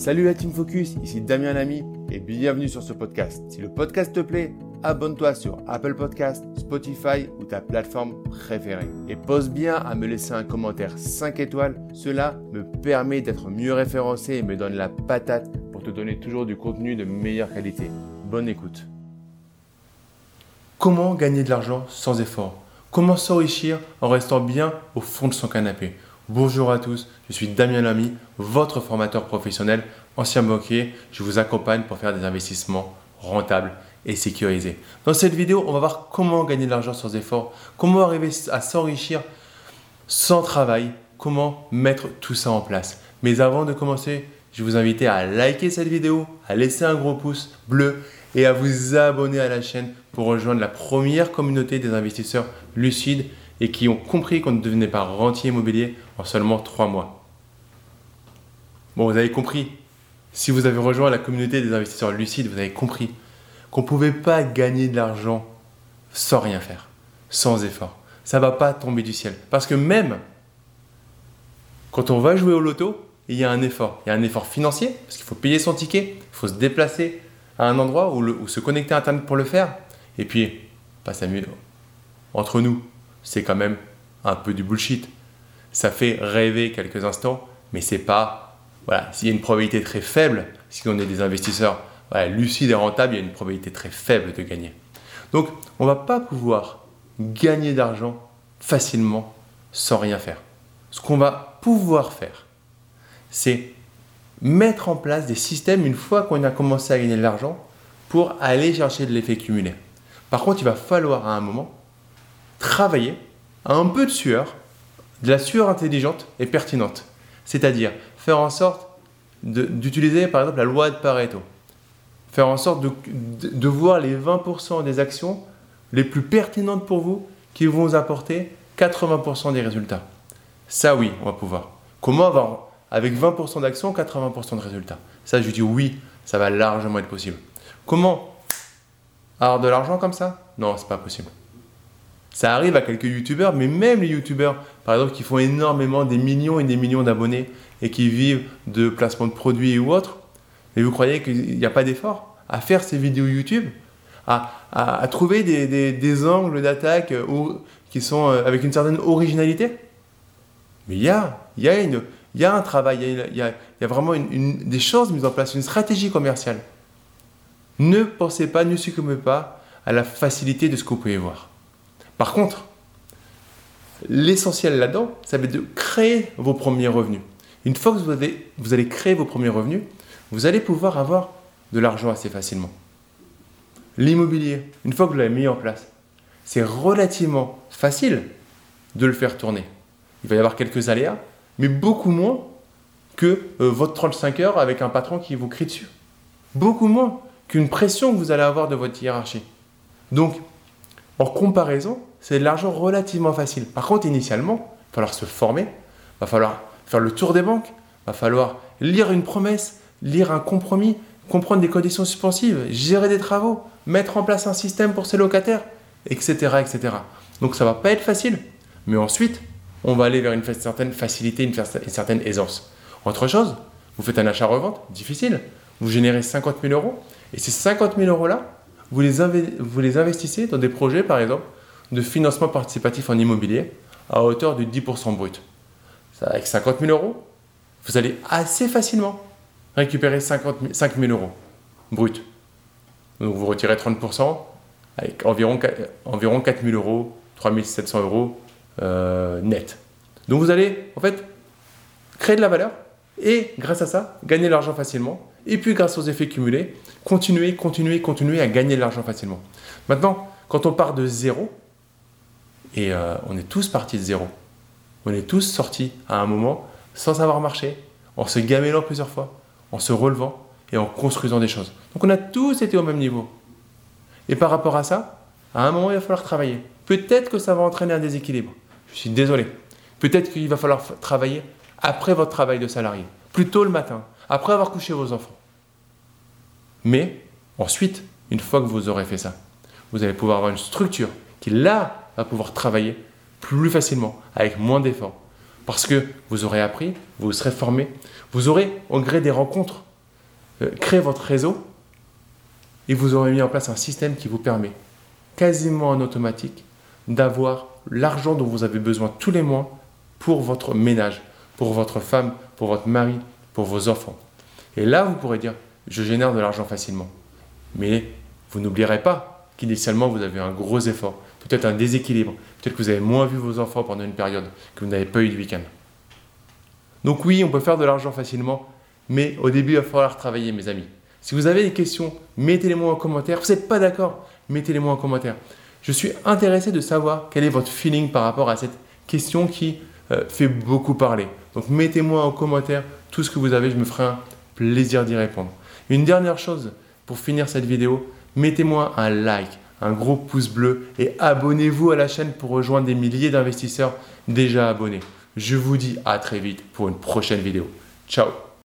Salut la Team Focus, ici Damien Lamy et bienvenue sur ce podcast. Si le podcast te plaît, abonne-toi sur Apple Podcast, Spotify ou ta plateforme préférée. Et pose bien à me laisser un commentaire 5 étoiles, cela me permet d'être mieux référencé et me donne la patate pour te donner toujours du contenu de meilleure qualité. Bonne écoute. Comment gagner de l'argent sans effort? Comment s'enrichir en restant bien au fond de son canapé? Bonjour à tous, je suis Damien Lamy, votre formateur professionnel, ancien banquier. Je vous accompagne pour faire des investissements rentables et sécurisés. Dans cette vidéo, on va voir comment gagner de l'argent sans effort, comment arriver à s'enrichir sans travail, comment mettre tout ça en place. Mais avant de commencer, je vous invite à liker cette vidéo, à laisser un gros pouce bleu et à vous abonner à la chaîne pour rejoindre la première communauté des investisseurs lucides et qui ont compris qu'on ne devenait pas rentier immobilier en seulement trois mois. Bon, vous avez compris. Si vous avez rejoint la communauté des investisseurs lucides, vous avez compris qu'on ne pouvait pas gagner de l'argent sans rien faire, sans effort. Ça ne va pas tomber du ciel. Parce que même quand on va jouer au loto, il y a un effort. Il y a un effort financier, parce qu'il faut payer son ticket, il faut se déplacer à un endroit ou, se connecter à Internet pour le faire. Et puis, pas s'amuser. Entre nous, c'est quand même un peu du bullshit. Ça fait rêver quelques instants, mais c'est pas. Voilà, s'il y a une probabilité très faible, si on est des investisseurs lucides et rentables, il y a une probabilité très faible de gagner. Donc, on va pas pouvoir gagner d'argent facilement sans rien faire. Ce qu'on va pouvoir faire, c'est mettre en place des systèmes une fois qu'on a commencé à gagner de l'argent pour aller chercher de l'effet cumulé. Par contre, il va falloir à un moment travailler à un peu de sueur, de la sueur intelligente et pertinente. C'est-à-dire faire en sorte d'utiliser par exemple la loi de Pareto. Faire en sorte de, voir les 20% des actions les plus pertinentes pour vous qui vont vous apporter 80% des résultats. Ça oui, on va pouvoir. Comment avoir avec 20% d'actions 80% de résultats? Ça je dis oui, ça va largement être possible. Comment? Avoir de l'argent comme ça? Non, c'est pas possible. Ça arrive à quelques youtubeurs, mais même les youtubeurs, par exemple, qui font énormément des millions et des millions d'abonnés et qui vivent de placement de produits ou autres, et vous croyez qu'il n'y a pas d'effort à faire ces vidéos YouTube, à, trouver des, angles d'attaque qui sont euh, avec une certaine originalité? Mais il y a, il y a, un travail, il y a, vraiment des choses mises en place, une stratégie commerciale. Ne pensez pas, ne succombez pas à la facilité de ce que vous pouvez voir. Par contre, l'essentiel là-dedans, ça va être de créer vos premiers revenus. Une fois que vous, allez créer vos premiers revenus, vous allez pouvoir avoir de l'argent assez facilement. L'immobilier, une fois que vous l'avez mis en place, c'est relativement facile de le faire tourner. Il va y avoir quelques aléas, mais beaucoup moins que euh, votre 35 heures avec un patron qui vous crie dessus. Beaucoup moins qu'une pression que vous allez avoir de votre hiérarchie. Donc, en comparaison, c'est de l'argent relativement facile. Par contre, initialement, il va falloir se former, il va falloir faire le tour des banques, il va falloir lire une promesse, lire un compromis, comprendre des conditions suspensives, gérer des travaux, mettre en place un système pour ses locataires, etc. etc. Donc ça va pas être facile. Mais ensuite, on va aller vers une certaine facilité, une certaine aisance. Autre chose, vous faites un achat-revente, difficile, vous générez 50 000 euros, et ces 50 000 euros-là, vous les, investissez dans des projets, par exemple, de financement participatif en immobilier à hauteur de 10% brut. avec 50 000 euros, vous allez assez facilement récupérer 50 5 000 euros brut. Donc vous retirez 30% avec environ, environ 4 000 euros, 3 700 euros euh, net. Donc vous allez en fait créer de la valeur et grâce à ça gagner de l'argent facilement. Et puis grâce aux effets cumulés, continuer, continuer, continuer à gagner de l'argent facilement. Maintenant, quand on part de zéro, et euh, on est tous partis de zéro. On est tous sortis à un moment sans savoir marcher, en se gamelant plusieurs fois, en se relevant et en construisant des choses. Donc on a tous été au même niveau. Et par rapport à ça, à un moment, il va falloir travailler. Peut-être que ça va entraîner un déséquilibre. Je suis désolé. Peut-être qu'il va falloir travailler après votre travail de salarié, plutôt le matin, après avoir couché vos enfants. Mais ensuite, une fois que vous aurez fait ça, vous allez pouvoir avoir une structure qui, là, va pouvoir travailler plus facilement, avec moins d'efforts. Parce que vous aurez appris, vous serez formé, vous aurez, au gré des rencontres euh, créer votre réseau et vous aurez mis en place un système qui vous permet quasiment en automatique d'avoir l'argent dont vous avez besoin tous les mois pour votre ménage, pour votre femme, pour votre mari, pour vos enfants. Et là, vous pourrez dire, je génère de l'argent facilement. Mais vous n'oublierez pas qu'initialement, vous avez un gros effort, peut-être un déséquilibre, peut-être que vous avez moins vu vos enfants pendant une période, que vous n'avez pas eu de week-end. Donc oui, on peut faire de l'argent facilement, mais au début, il va falloir travailler, mes amis. Si vous avez des questions, mettez-les-moi en commentaire. Vous n'êtes pas d'accord Mettez-les-moi en commentaire. Je suis intéressé de savoir quel est votre feeling par rapport à cette question qui euh, fait beaucoup parler. Donc mettez-moi en commentaire tout ce que vous avez, je me ferai un plaisir d'y répondre. Une dernière chose pour finir cette vidéo, mettez-moi un like, un gros pouce bleu et abonnez-vous à la chaîne pour rejoindre des milliers d'investisseurs déjà abonnés. Je vous dis à très vite pour une prochaine vidéo. Ciao